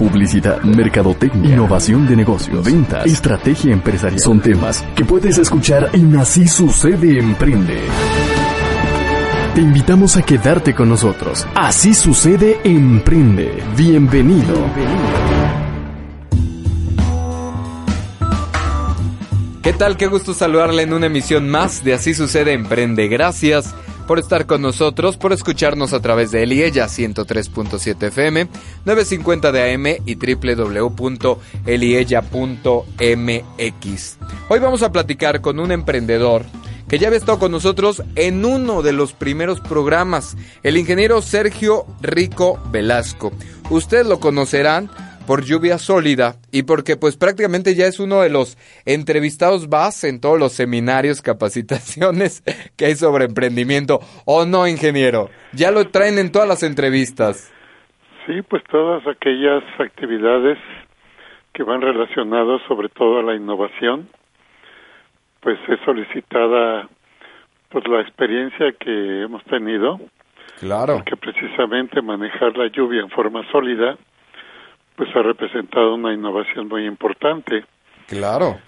Publicidad, mercadotecnia, innovación de negocios, ventas, estrategia empresarial. Son temas que puedes escuchar en Así Sucede Emprende. Te invitamos a quedarte con nosotros. Así sucede Emprende. Bienvenido. ¿Qué tal? Qué gusto saludarle en una emisión más de Así sucede Emprende. Gracias por estar con nosotros, por escucharnos a través de él y ella 103.7 FM, 950 de AM y www.eliella.mx. Hoy vamos a platicar con un emprendedor que ya había estado con nosotros en uno de los primeros programas, el ingeniero Sergio Rico Velasco. Ustedes lo conocerán por lluvia sólida y porque pues prácticamente ya es uno de los entrevistados base en todos los seminarios, capacitaciones que hay sobre emprendimiento. ¿O no, ingeniero? Ya lo traen en todas las entrevistas. Sí, pues todas aquellas actividades que van relacionadas sobre todo a la innovación, pues es solicitada pues la experiencia que hemos tenido. Claro. Que precisamente manejar la lluvia en forma sólida pues ha representado una innovación muy importante. Claro.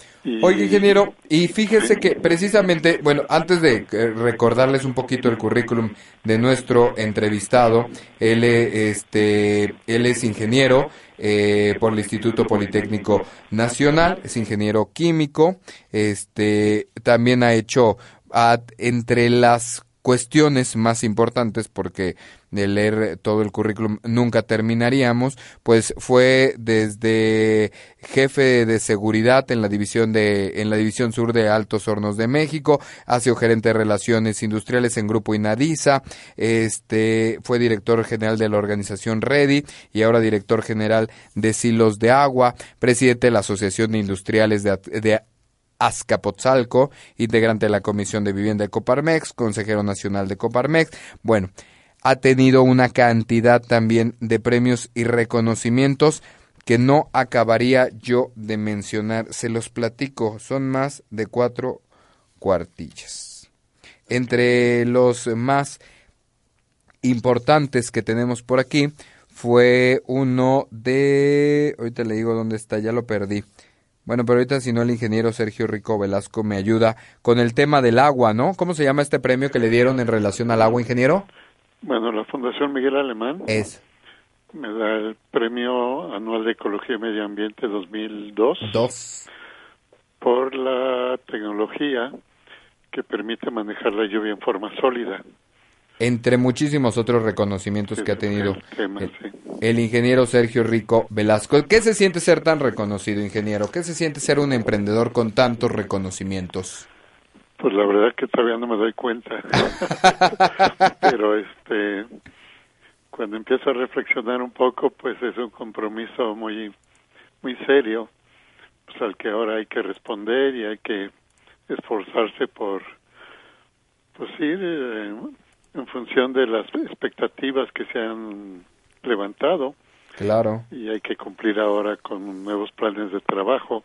Oye, ingeniero, y fíjese que precisamente, bueno, antes de eh, recordarles un poquito el currículum de nuestro entrevistado, él, este, él es ingeniero eh, por el Instituto Politécnico Nacional, es ingeniero químico, este, también ha hecho entre las cuestiones más importantes porque de leer todo el currículum nunca terminaríamos, pues fue desde jefe de seguridad en la división de en la división sur de Altos Hornos de México, ha sido gerente de relaciones industriales en Grupo Inadisa, este fue director general de la organización Ready y ahora director general de Silos de Agua, presidente de la Asociación de Industriales de, de Azcapotzalco, integrante de la Comisión de Vivienda de Coparmex, consejero nacional de Coparmex. Bueno, ha tenido una cantidad también de premios y reconocimientos que no acabaría yo de mencionar. Se los platico, son más de cuatro cuartillas. Entre los más importantes que tenemos por aquí fue uno de... Ahorita le digo dónde está, ya lo perdí. Bueno, pero ahorita si no el ingeniero Sergio Rico Velasco me ayuda con el tema del agua, ¿no? ¿Cómo se llama este premio que le dieron en relación al agua, ingeniero? Bueno, la Fundación Miguel Alemán es me da el Premio Anual de Ecología y Medio Ambiente 2002 Dos. por la tecnología que permite manejar la lluvia en forma sólida entre muchísimos otros reconocimientos que ha tenido el, ingeniero Sergio Rico Velasco. ¿Qué se siente ser tan reconocido, ingeniero? ¿Qué se siente ser un emprendedor con tantos reconocimientos? Pues la verdad que todavía no me doy cuenta. Pero este cuando empiezo a reflexionar un poco, pues es un compromiso muy muy serio, pues al que ahora hay que responder y hay que esforzarse por pues ir eh, en función de las expectativas que se han levantado. Claro. Y hay que cumplir ahora con nuevos planes de trabajo.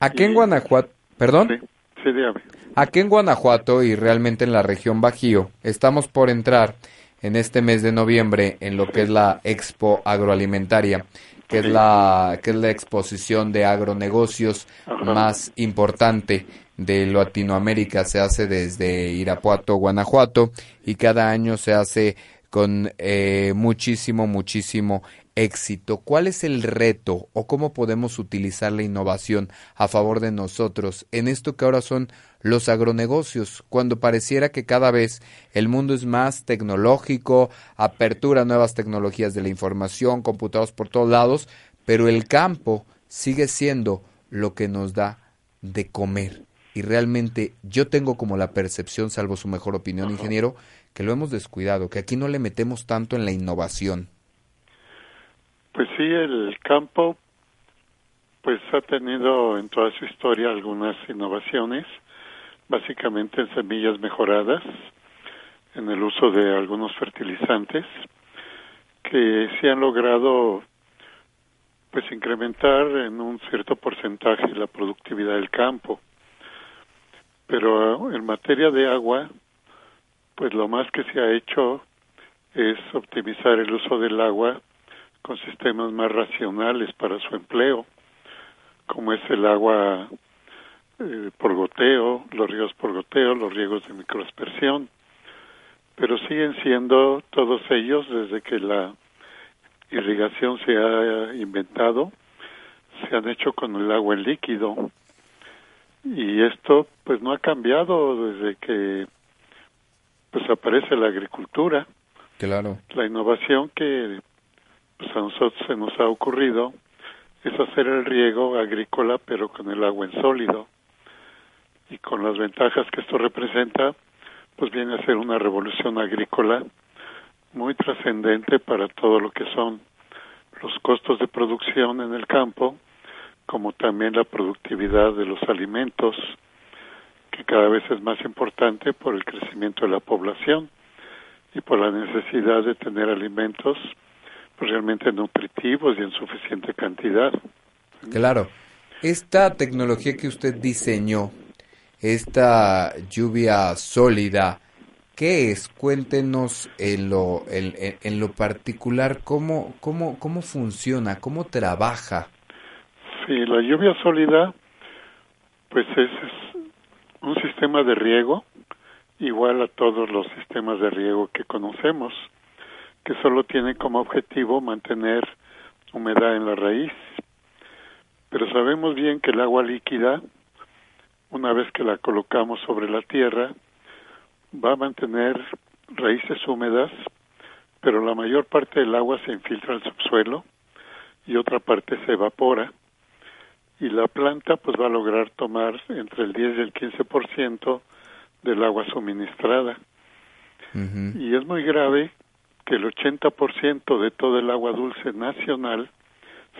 Aquí en Guanajuato, perdón. Sí, sí, dígame. Aquí en Guanajuato y realmente en la región Bajío, estamos por entrar en este mes de noviembre en lo que es la Expo Agroalimentaria, que es la que es la exposición de agronegocios más importante de Latinoamérica. Se hace desde Irapuato, Guanajuato, y cada año se hace con eh, muchísimo, muchísimo éxito. ¿Cuál es el reto o cómo podemos utilizar la innovación a favor de nosotros en esto que ahora son los agronegocios, cuando pareciera que cada vez el mundo es más tecnológico, apertura a nuevas tecnologías de la información, computados por todos lados, pero el campo sigue siendo lo que nos da de comer y realmente yo tengo como la percepción, salvo su mejor opinión, ingeniero, que lo hemos descuidado, que aquí no le metemos tanto en la innovación. Pues sí, el campo pues ha tenido en toda su historia algunas innovaciones, básicamente en semillas mejoradas, en el uso de algunos fertilizantes que se han logrado pues incrementar en un cierto porcentaje la productividad del campo. Pero en materia de agua, pues lo más que se ha hecho es optimizar el uso del agua con sistemas más racionales para su empleo como es el agua eh, por goteo, los ríos por goteo, los riegos de microaspersión, pero siguen siendo todos ellos desde que la irrigación se ha inventado, se han hecho con el agua en líquido y esto pues no ha cambiado desde que pues aparece la agricultura. Claro. La innovación que pues a nosotros se nos ha ocurrido es hacer el riego agrícola pero con el agua en sólido. Y con las ventajas que esto representa pues viene a ser una revolución agrícola muy trascendente para todo lo que son los costos de producción en el campo como también la productividad de los alimentos que cada vez es más importante por el crecimiento de la población y por la necesidad de tener alimentos realmente nutritivos y en suficiente cantidad. Claro. Esta tecnología que usted diseñó, esta lluvia sólida, ¿qué es? Cuéntenos en lo, en, lo particular cómo, cómo, cómo funciona, cómo trabaja. Sí, la lluvia sólida, pues es un sistema de riego igual a todos los sistemas de riego que conocemos que solo tiene como objetivo mantener humedad en la raíz. Pero sabemos bien que el agua líquida, una vez que la colocamos sobre la tierra, va a mantener raíces húmedas, pero la mayor parte del agua se infiltra al subsuelo y otra parte se evapora y la planta pues va a lograr tomar entre el 10 y el 15% del agua suministrada. Y es muy grave que el 80% de todo el agua dulce nacional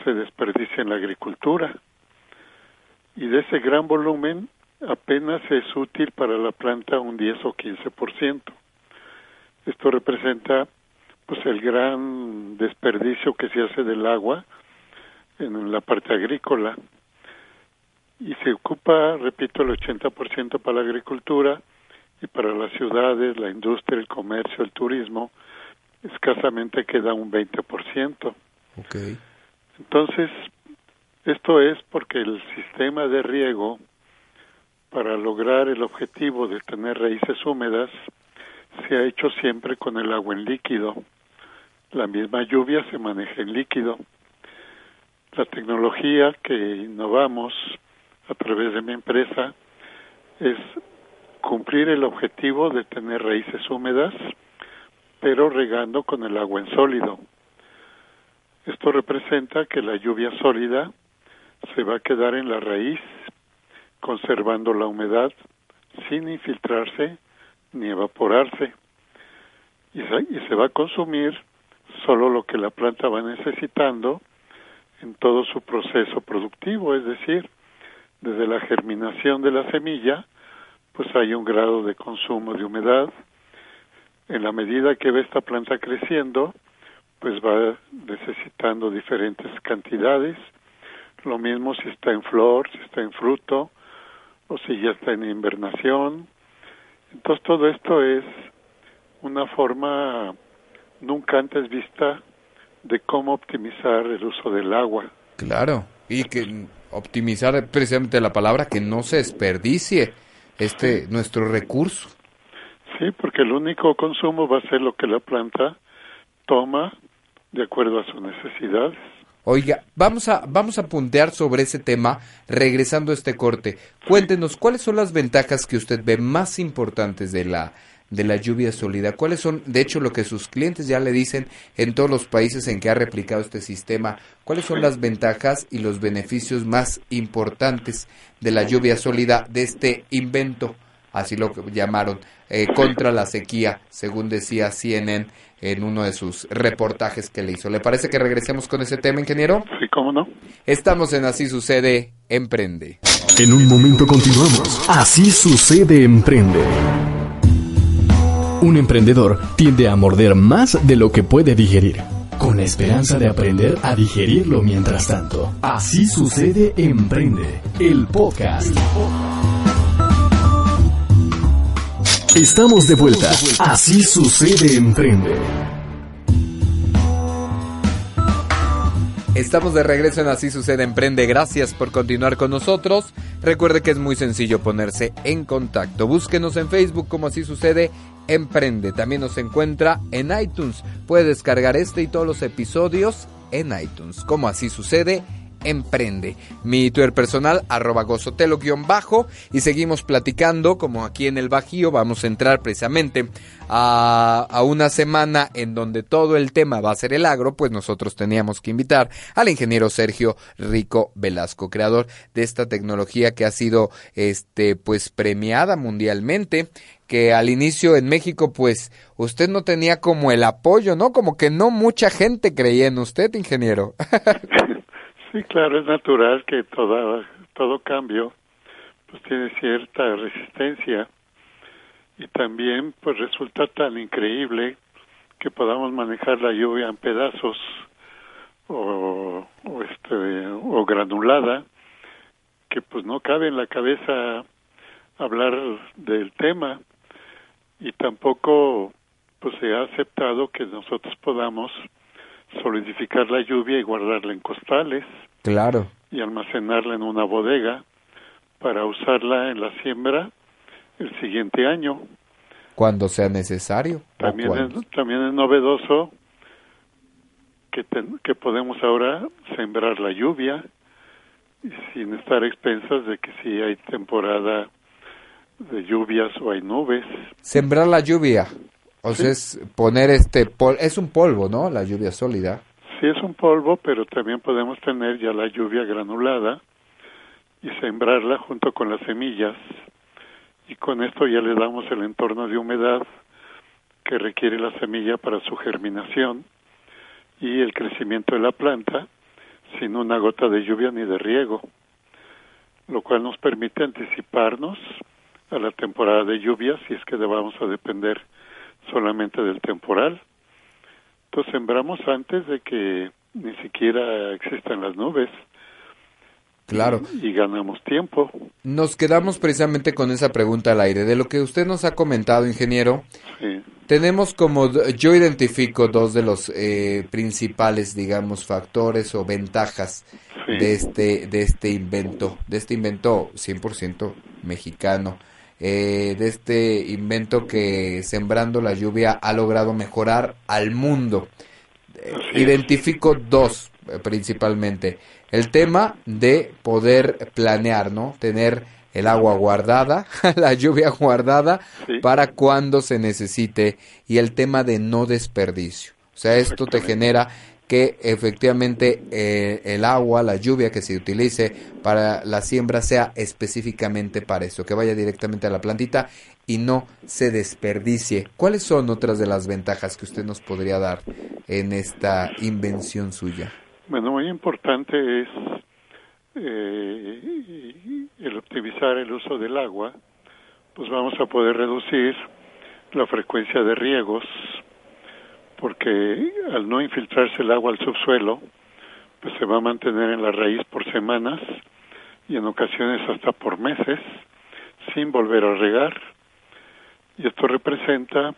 se desperdicia en la agricultura. Y de ese gran volumen apenas es útil para la planta un 10 o 15%. Esto representa pues el gran desperdicio que se hace del agua en la parte agrícola y se ocupa, repito, el 80% para la agricultura y para las ciudades, la industria, el comercio, el turismo, escasamente queda un 20%. Okay. Entonces, esto es porque el sistema de riego, para lograr el objetivo de tener raíces húmedas, se ha hecho siempre con el agua en líquido. La misma lluvia se maneja en líquido. La tecnología que innovamos a través de mi empresa es cumplir el objetivo de tener raíces húmedas pero regando con el agua en sólido. Esto representa que la lluvia sólida se va a quedar en la raíz, conservando la humedad sin infiltrarse ni evaporarse, y se, va a consumir solo lo que la planta va necesitando en todo su proceso productivo, es decir, desde la germinación de la semilla, pues hay un grado de consumo de humedad, en la medida que ve esta planta creciendo, pues va necesitando diferentes cantidades. Lo mismo si está en flor, si está en fruto, o si ya está en invernación. Entonces todo esto es una forma nunca antes vista de cómo optimizar el uso del agua. Claro, y que optimizar precisamente la palabra que no se desperdicie este nuestro recurso. Sí, porque el único consumo va a ser lo que la planta toma de acuerdo a sus necesidades. Oiga, vamos a, vamos a puntear sobre ese tema regresando a este corte. Cuéntenos, ¿cuáles son las ventajas que usted ve más importantes de la, de la lluvia sólida? ¿Cuáles son, de hecho, lo que sus clientes ya le dicen en todos los países en que ha replicado este sistema? ¿Cuáles son las ventajas y los beneficios más importantes de la lluvia sólida, de este invento así lo llamaron, eh, contra la sequía, según decía CNN en uno de sus reportajes que le hizo. ¿Le parece que regresemos con ese tema, ingeniero? Sí, cómo no. Estamos en Así Sucede, Emprende. En un momento continuamos. Así Sucede, Emprende. Un emprendedor tiende a morder más de lo que puede digerir, con la esperanza de aprender a digerirlo mientras tanto. Así Sucede, Emprende, el podcast. Estamos de vuelta. Así sucede Emprende. Estamos de regreso en Así sucede Emprende. Gracias por continuar con nosotros. Recuerde que es muy sencillo ponerse en contacto. Búsquenos en Facebook como Así sucede Emprende. También nos encuentra en iTunes. Puede descargar este y todos los episodios en iTunes. Como Así sucede Emprende. Mi Twitter personal, arroba gozotelo-bajo. Y seguimos platicando, como aquí en el Bajío, vamos a entrar precisamente a, a, una semana en donde todo el tema va a ser el agro, pues nosotros teníamos que invitar al ingeniero Sergio Rico Velasco, creador de esta tecnología que ha sido, este, pues premiada mundialmente que al inicio en México, pues usted no tenía como el apoyo, ¿no? Como que no mucha gente creía en usted, ingeniero. Sí, claro, es natural que todo, todo cambio pues tiene cierta resistencia. Y también pues resulta tan increíble que podamos manejar la lluvia en pedazos o este o granulada que pues no cabe en la cabeza hablar del tema. Y tampoco pues se ha aceptado que nosotros podamos solidificar la lluvia y guardarla en costales. Claro. Y almacenarla en una bodega para usarla en la siembra el siguiente año. Cuando sea necesario. También, es, también es novedoso que, que podemos ahora sembrar la lluvia sin estar expensas de que si hay temporada de lluvias o hay nubes. Sembrar la lluvia. O sea, es poner este pol es un polvo, ¿no? La lluvia sólida. Sí, es un polvo, pero también podemos tener ya la lluvia granulada y sembrarla junto con las semillas. Y con esto ya le damos el entorno de humedad que requiere la semilla para su germinación y el crecimiento de la planta sin una gota de lluvia ni de riego, lo cual nos permite anticiparnos a la temporada de lluvias si es que vamos a depender solamente del temporal. Entonces sembramos antes de que ni siquiera existan las nubes. Claro. Y, ganamos tiempo. Nos quedamos precisamente con esa pregunta al aire. De lo que usted nos ha comentado, ingeniero, sí. tenemos como, yo identifico dos de los eh, principales, digamos, factores o ventajas sí. de, este, de este invento, de este invento 100% mexicano eh, de este invento que Sembrando la Lluvia ha logrado mejorar al mundo. Identifico dos eh, principalmente. El tema de poder planear, ¿no? Tener el agua guardada, la lluvia guardada Sí. para cuando se necesite y el tema de no desperdicio. O sea, esto te genera que efectivamente eh, el agua, la lluvia que se utilice para la siembra sea específicamente para eso, que vaya directamente a la plantita y no se desperdicie. ¿Cuáles son otras de las ventajas que usted nos podría dar en esta invención suya? Bueno, muy importante es eh, el optimizar el uso del agua, pues vamos a poder reducir la frecuencia de riegos, porque al no infiltrarse el agua al subsuelo, pues se va a mantener en la raíz por semanas y en ocasiones hasta por meses sin volver a regar. Y esto representa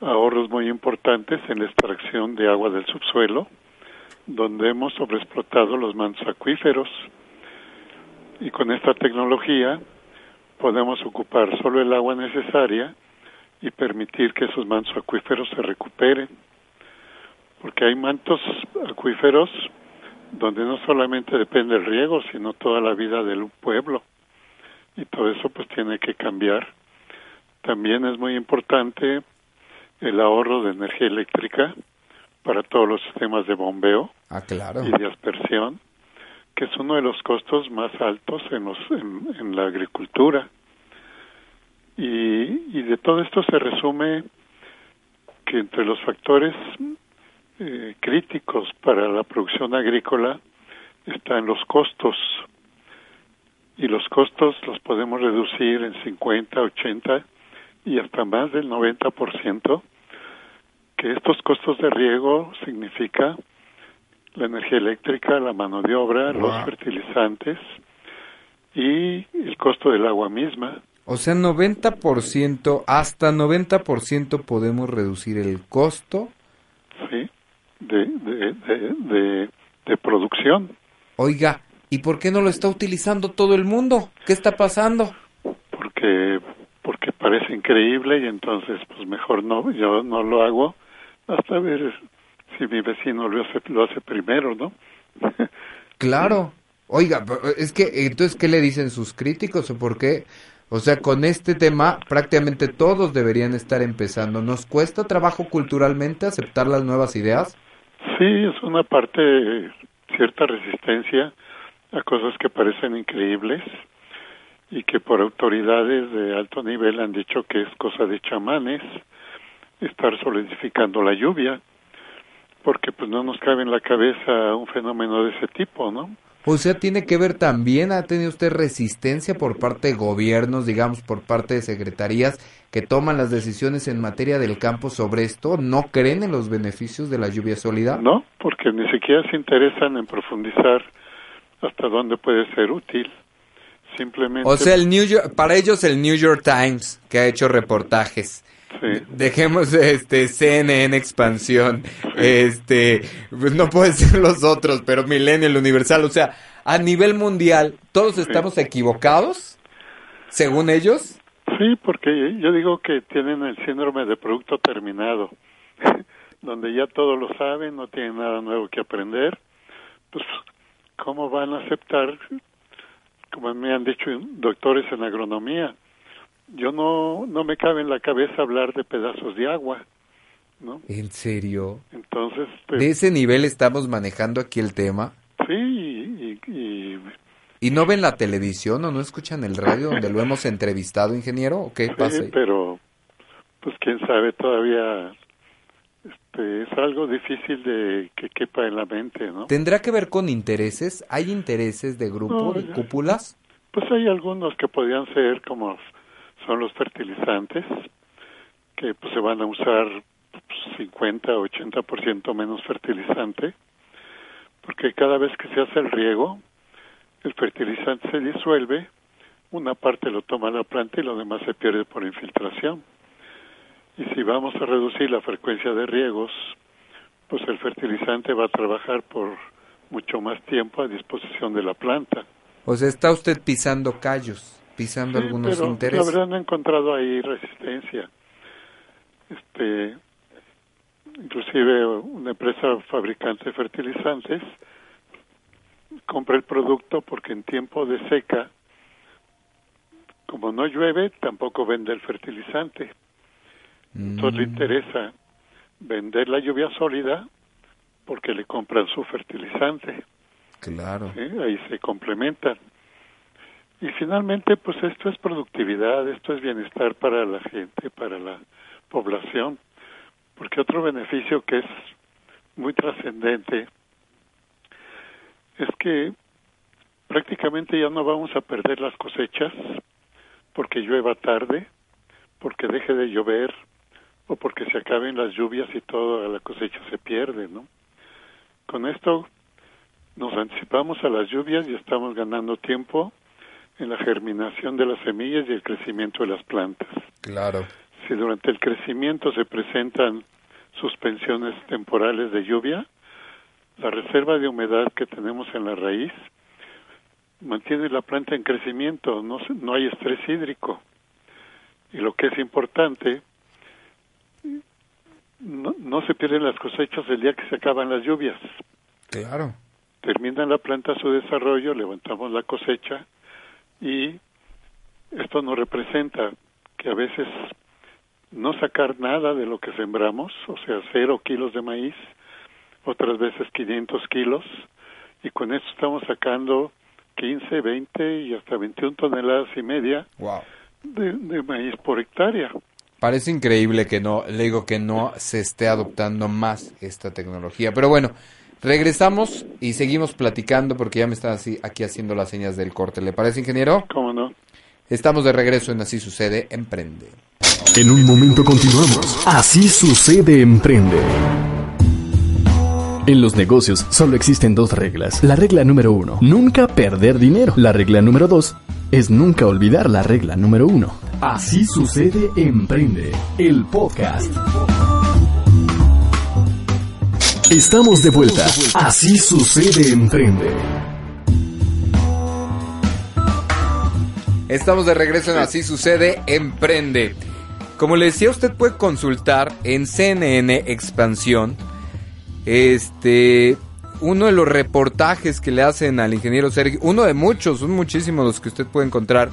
ahorros muy importantes en la extracción de agua del subsuelo, donde hemos sobreexplotado los mantos acuíferos. Y con esta tecnología podemos ocupar solo el agua necesaria y permitir que esos mantos acuíferos se recuperen. Porque hay mantos acuíferos donde no solamente depende el riego, sino toda la vida del pueblo. Y todo eso pues tiene que cambiar. También es muy importante el ahorro de energía eléctrica para todos los sistemas de bombeo Ah, claro. y de aspersión, que es uno de los costos más altos en, los, en, en la agricultura. Y, y de todo esto se resume que entre los factores eh, críticos para la producción agrícola están los costos. Y los costos los podemos reducir en 50, 80 y hasta más del 90%, que estos costos de riego significa la energía eléctrica, la mano de obra, los fertilizantes y el costo del agua misma. O sea, 90%, hasta 90% podemos reducir el costo. Sí, de, de, de, de, producción. Oiga, ¿y por qué no lo está utilizando todo el mundo? ¿Qué está pasando? Porque porque parece increíble y entonces pues mejor no, yo no lo hago hasta ver si mi vecino lo hace, lo hace primero, ¿no? claro. Oiga, es que entonces, ¿qué le dicen sus críticos o por qué? O sea, con este tema prácticamente todos deberían estar empezando. ¿Nos cuesta trabajo culturalmente aceptar las nuevas ideas? Sí, es una parte, cierta resistencia a cosas que parecen increíbles y que por autoridades de alto nivel han dicho que es cosa de chamanes estar solidificando la lluvia, porque pues no nos cabe en la cabeza un fenómeno de ese tipo, ¿no? O sea, tiene que ver también, ¿ha tenido usted resistencia por parte de gobiernos, digamos, por parte de secretarías que toman las decisiones en materia del campo sobre esto? ¿No creen en los beneficios de la lluvia sólida? No, porque ni siquiera se interesan en profundizar hasta dónde puede ser útil. Simplemente. O sea, el New para ellos el New York Times, que ha hecho reportajes, Dejemos este CNN expansión. Este, pues no pueden ser los otros, pero Millennial Universal, o sea, a nivel mundial, todos estamos equivocados, según ellos. Sí, porque yo digo que tienen el síndrome de producto terminado, donde ya todos lo saben, no tienen nada nuevo que aprender. Pues, ¿cómo van a aceptar, como me han dicho doctores en agronomía, yo no, no me cabe en la cabeza hablar de pedazos de agua, ¿no? ¿En serio? Entonces... Pues, ¿De ese nivel estamos manejando aquí el tema? Sí, y... ¿Y, ¿Y no ven la televisión o no escuchan el radio donde lo hemos entrevistado, ingeniero? ¿O qué pasa? Sí, pero, pues quién sabe, todavía este, es algo difícil de que quepa en la mente, ¿no? ¿Tendrá que ver con intereses? ¿Hay intereses de grupo, de cúpulas? Pues hay algunos que podrían ser como son los fertilizantes, que pues, se van a usar 50 o 80% menos fertilizante, porque cada vez que se hace el riego, el fertilizante se disuelve, una parte lo toma la planta y lo demás se pierde por infiltración. Y si vamos a reducir la frecuencia de riegos, pues el fertilizante va a trabajar por mucho más tiempo a disposición de la planta. O sea, está usted pisando callos pisando algunos pero intereses. La verdad no he encontrado ahí resistencia. Este, inclusive una empresa fabricante de fertilizantes compra el producto porque en tiempo de seca, como no llueve, tampoco vende el fertilizante. Entonces le mm. interesa vender la lluvia sólida porque le compran su fertilizante. Claro. Ahí se complementan. Y finalmente, pues esto es productividad, esto es bienestar para la gente, para la población, porque otro beneficio que es muy trascendente es que prácticamente ya no vamos a perder las cosechas porque llueva tarde, porque deje de llover o porque se acaben las lluvias y toda la cosecha se pierde, ¿no? Con esto nos anticipamos a las lluvias y estamos ganando tiempo en la germinación de las semillas y el crecimiento de las plantas. Claro. Si durante el crecimiento se presentan suspensiones temporales de lluvia, la reserva de humedad que tenemos en la raíz mantiene la planta en crecimiento, no, no hay estrés hídrico. Y lo que es importante, no, no se pierden las cosechas el día que se acaban las lluvias. Claro. Termina la planta su desarrollo, levantamos la cosecha y esto nos representa que a veces no sacar nada de lo que sembramos, o sea, cero kilos de maíz, otras veces 500 kilos, y con esto estamos sacando 15, 20 y hasta 21 toneladas y media de, maíz por hectárea. Parece increíble que no, le digo que no se esté adoptando más esta tecnología. Pero bueno, regresamos y seguimos platicando porque ya me están así, aquí haciendo las señas del corte. ¿Le parece, ingeniero? ¿Cómo no? Estamos de regreso en Así Sucede, Emprende. En un momento continuamos. Así Sucede, Emprende. En los negocios solo existen dos reglas. La regla número uno, nunca perder dinero. La regla número dos, es nunca olvidar la regla número uno. Así sucede Emprende, el podcast. Estamos de vuelta. Así sucede Emprende. Estamos de regreso en Así sucede Emprende. Como le decía, usted puede consultar en CNN Expansión este, uno de los reportajes que le hacen al ingeniero Sergio, uno de muchos, son muchísimos los que usted puede encontrar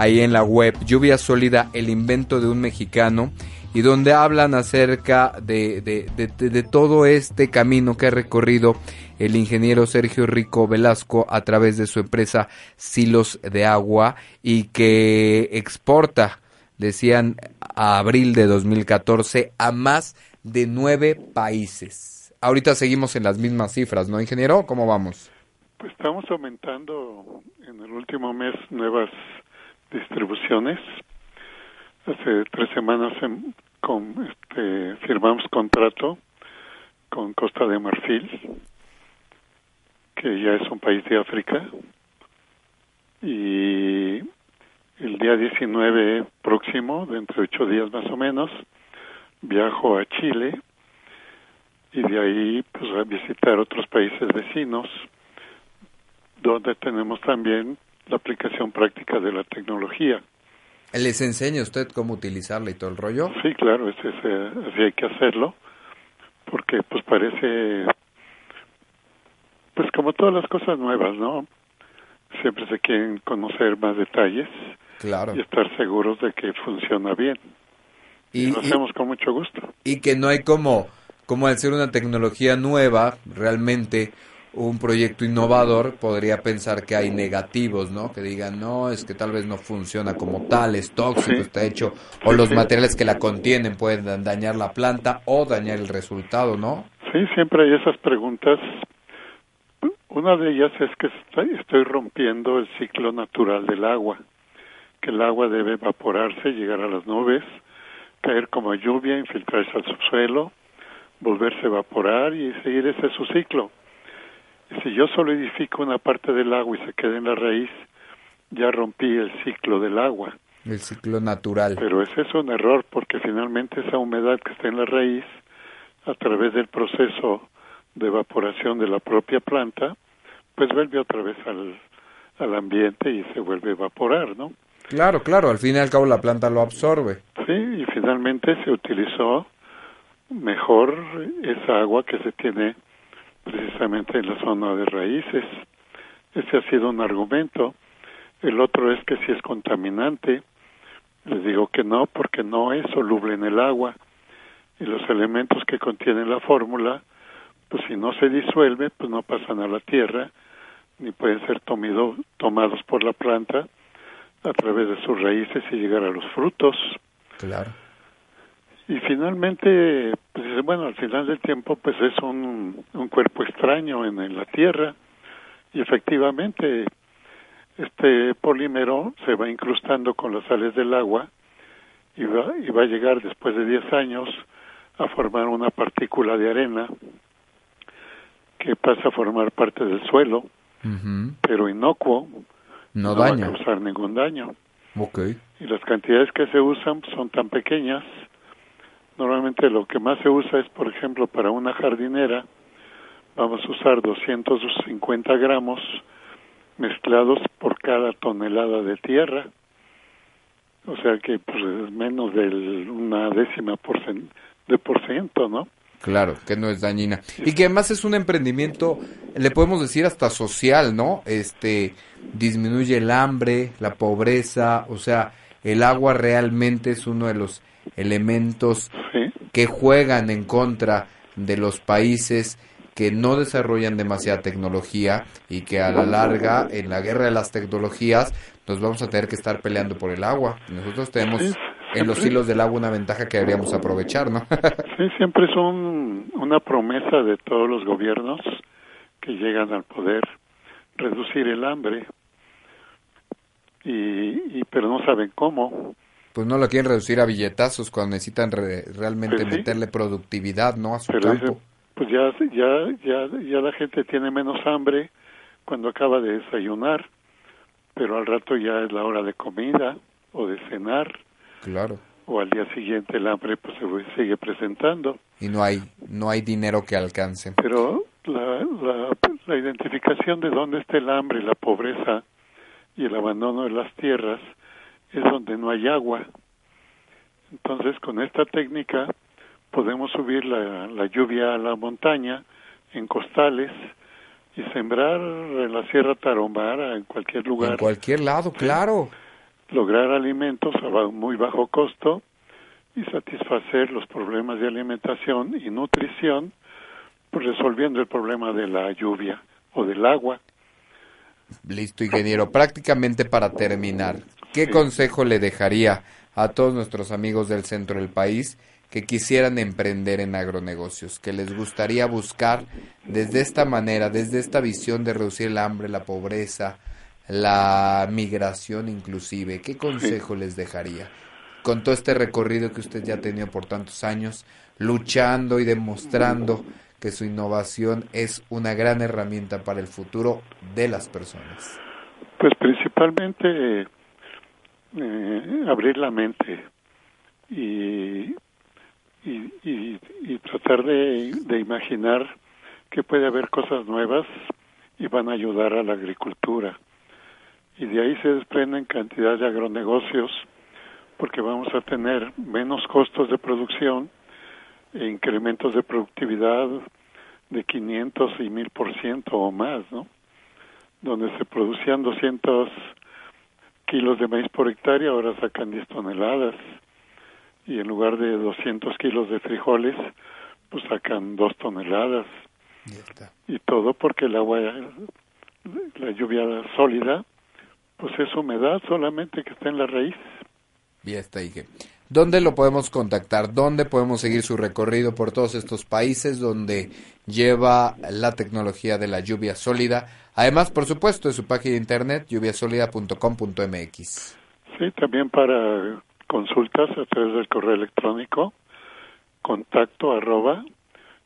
ahí en la web, Lluvia Sólida, el invento de un mexicano, y donde hablan acerca de, de, todo este camino que ha recorrido el ingeniero Sergio Rico Velasco a través de su empresa Silos de Agua y que exporta, decían, a abril de 2014 a más de nueve países ahorita seguimos en las mismas cifras, ¿no, ingeniero? ¿Cómo vamos? Pues estamos aumentando en el último mes nuevas distribuciones. Hace tres semanas con, este, firmamos contrato con Costa de Marfil, que ya es un país de África. Y el día 19 próximo, dentro de ocho días más o menos, viajo a Chile y de ahí pues a visitar otros países vecinos donde tenemos también la aplicación práctica de la tecnología. ¿Les enseña usted cómo utilizarla y todo el rollo? Sí, claro, es, así hay que hacerlo, porque pues parece, pues como todas las cosas nuevas, ¿no? Siempre se quieren conocer más detalles claro. y estar seguros de que funciona bien. Y, lo hacemos con mucho gusto. Y que no hay como como al ser una tecnología nueva, realmente un proyecto innovador, podría pensar que hay negativos, ¿no? Que digan, no, es que tal vez no funciona como tal, es tóxico, está hecho, o los materiales que la contienen pueden dañar la planta o dañar el resultado, ¿no? Sí, siempre hay esas preguntas. Una de ellas es que estoy rompiendo el ciclo natural del agua, que el agua debe evaporarse, llegar a las nubes, caer como lluvia, infiltrarse al subsuelo, volverse a evaporar y seguir ese su ciclo. Si yo solidifico una parte del agua y se queda en la raíz, ya rompí el ciclo del agua. El ciclo natural. Pero ese es un error porque finalmente esa humedad que está en la raíz, a través del proceso de evaporación de la propia planta, pues vuelve otra vez al, al ambiente y se vuelve a evaporar, ¿no? Claro, claro, al fin y al cabo la planta lo absorbe. Sí, y finalmente se utilizó mejor esa agua que se tiene precisamente en la zona de raíces. Ese ha sido un argumento. El otro es que si es contaminante, les digo que no, porque no es soluble en el agua. Y los elementos que contiene la fórmula, pues si no se disuelve, pues no pasan a la tierra, ni pueden ser tomados por la planta a través de sus raíces y llegar a los frutos. Claro. Y finalmente, pues bueno, al final del tiempo, pues es un, un cuerpo extraño en, la Tierra y efectivamente este polímero se va incrustando con las sales del agua y va, y va a llegar después de 10 años a formar una partícula de arena que pasa a formar parte del suelo, pero inocuo, no, va a causar ningún daño. Okay. Y las cantidades que se usan son tan pequeñas Normalmente lo que más se usa es, por ejemplo, para una jardinera, vamos a usar 250 gramos mezclados por cada tonelada de tierra. O sea que pues, es menos de una décima de por ciento, ¿no? Claro, que no es dañina. Y que además es un emprendimiento, le podemos decir hasta social, ¿no? Este, disminuye el hambre, la pobreza, o sea, el agua realmente es uno de los elementos que juegan en contra de los países que no desarrollan demasiada tecnología y que a la larga, en la guerra de las tecnologías, nos vamos a tener que estar peleando por el agua. Nosotros tenemos en los hilos del agua una ventaja que deberíamos aprovechar, ¿no? sí, siempre es una promesa de todos los gobiernos que llegan al poder reducir el hambre y, pero no saben cómo. Pues no lo quieren reducir a billetazos cuando necesitan realmente pues meterle productividad, ¿no? A su campo. pues ya, ya, ya, ya la gente tiene menos hambre cuando acaba de desayunar, pero al rato ya es la hora de comida o de cenar. Claro. O al día siguiente el hambre pues se sigue presentando. Y no hay, no hay dinero que alcance. Pero la, la, la identificación de dónde está el hambre la pobreza y el abandono de las tierras es donde no hay agua. Entonces, con esta técnica podemos subir la, la lluvia a la montaña en costales y sembrar en la Sierra Tarahumara, en cualquier lugar. En cualquier lado, claro. Lograr alimentos a muy bajo costo y satisfacer los problemas de alimentación y nutrición, pues resolviendo el problema de la lluvia o del agua. Listo, ingeniero. Prácticamente para terminar, ¿qué consejo le dejaría a todos nuestros amigos del centro del país que quisieran emprender en agronegocios, que les gustaría buscar desde esta manera, desde esta visión de reducir el hambre, la pobreza, la migración inclusive? ¿Qué consejo les dejaría? Con todo este recorrido que usted ya ha tenido por tantos años, luchando y demostrando que su innovación es una gran herramienta para el futuro de las personas? Pues principalmente eh, abrir la mente y, y, y, tratar de, de, imaginar que puede haber cosas nuevas y van a ayudar a la agricultura. Y de ahí se desprenden cantidad de agronegocios porque vamos a tener menos costos de producción incrementos de productividad de 500 y 1000 por ciento o más, ¿no? Donde se producían 200 kilos de maíz por hectárea, ahora sacan 10 toneladas. Y en lugar de 200 kilos de frijoles, pues sacan 2 toneladas. Y todo porque el agua, la lluvia sólida, pues es humedad solamente que está en la raíz. Y está, Ige. ¿Dónde lo podemos contactar? ¿Dónde podemos seguir su recorrido por todos estos países donde lleva la tecnología de la lluvia sólida? Además, por supuesto, de su página de internet lluviasolida.com.mx. Sí, también para consultas a través del correo electrónico contacto arroba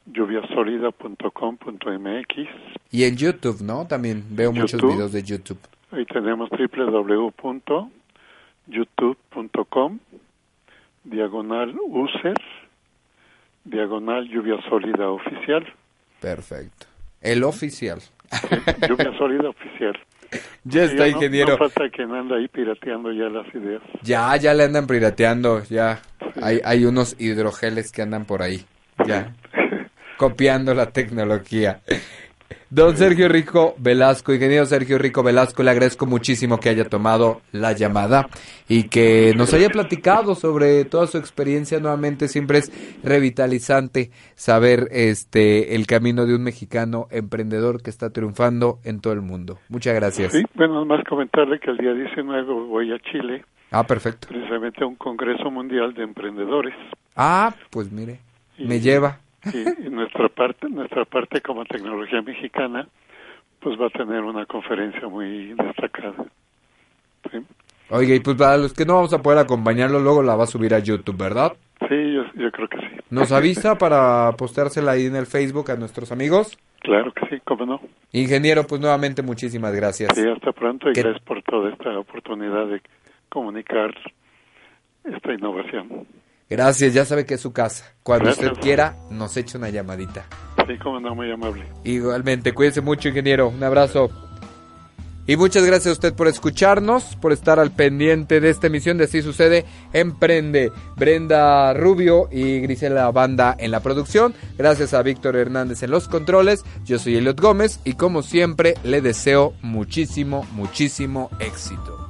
lluviasolida.com.mx. Y en YouTube, ¿no? También veo muchos videos de YouTube. Ahí tenemos www.youtube.com diagonal user, diagonal lluvia sólida oficial. Perfecto. El oficial. lluvia sólida oficial. Ya está, ingeniero. No, falta que anda ahí pirateando ya las ideas. Ya, ya le andan pirateando, ya. Hay, hay unos hidrogeles que andan por ahí, ya. copiando la tecnología. Don Sergio Rico Velasco, ingeniero Sergio Rico Velasco, le agradezco muchísimo que haya tomado la llamada y que nos haya platicado sobre toda su experiencia. Nuevamente siempre es revitalizante saber este el camino de un mexicano emprendedor que está triunfando en todo el mundo. Muchas gracias. Sí, bueno, más comentarle que el día 19 voy a Chile. Ah, perfecto. Precisamente a un Congreso Mundial de Emprendedores. Ah, pues mire, me lleva. Sí, y nuestra parte, nuestra parte como tecnología mexicana, pues va a tener una conferencia muy destacada. ¿sí? Oiga, y pues para los que no vamos a poder acompañarlo, luego la va a subir a YouTube, ¿verdad? Sí, yo, yo creo que sí. ¿Nos avisa para posteársela ahí en el Facebook a nuestros amigos? Claro que sí, cómo no. Ingeniero, pues nuevamente muchísimas gracias. Sí, hasta pronto y gracias por toda esta oportunidad de comunicar esta innovación. Gracias, ya sabe que es su casa. Cuando usted quiera, nos echa una llamadita. Sí, como no, muy amable. Igualmente, cuídese mucho, ingeniero. Un abrazo. Y muchas gracias a usted por escucharnos, por estar al pendiente de esta emisión de Así Sucede Emprende. Brenda Rubio y Grisela Banda en la producción. Gracias a Víctor Hernández en los controles. Yo soy Eliot Gómez y como siempre le deseo muchísimo, muchísimo éxito.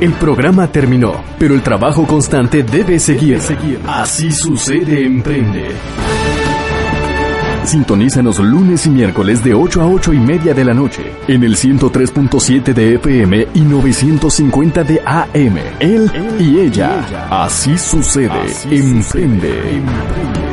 El programa terminó, pero el trabajo constante debe seguir. Así sucede Emprende. Sintonízanos lunes y miércoles de 8 a 8 y media de la noche en el 103.7 de FM y 950 de AM. Él y ella. Así sucede. Emprende.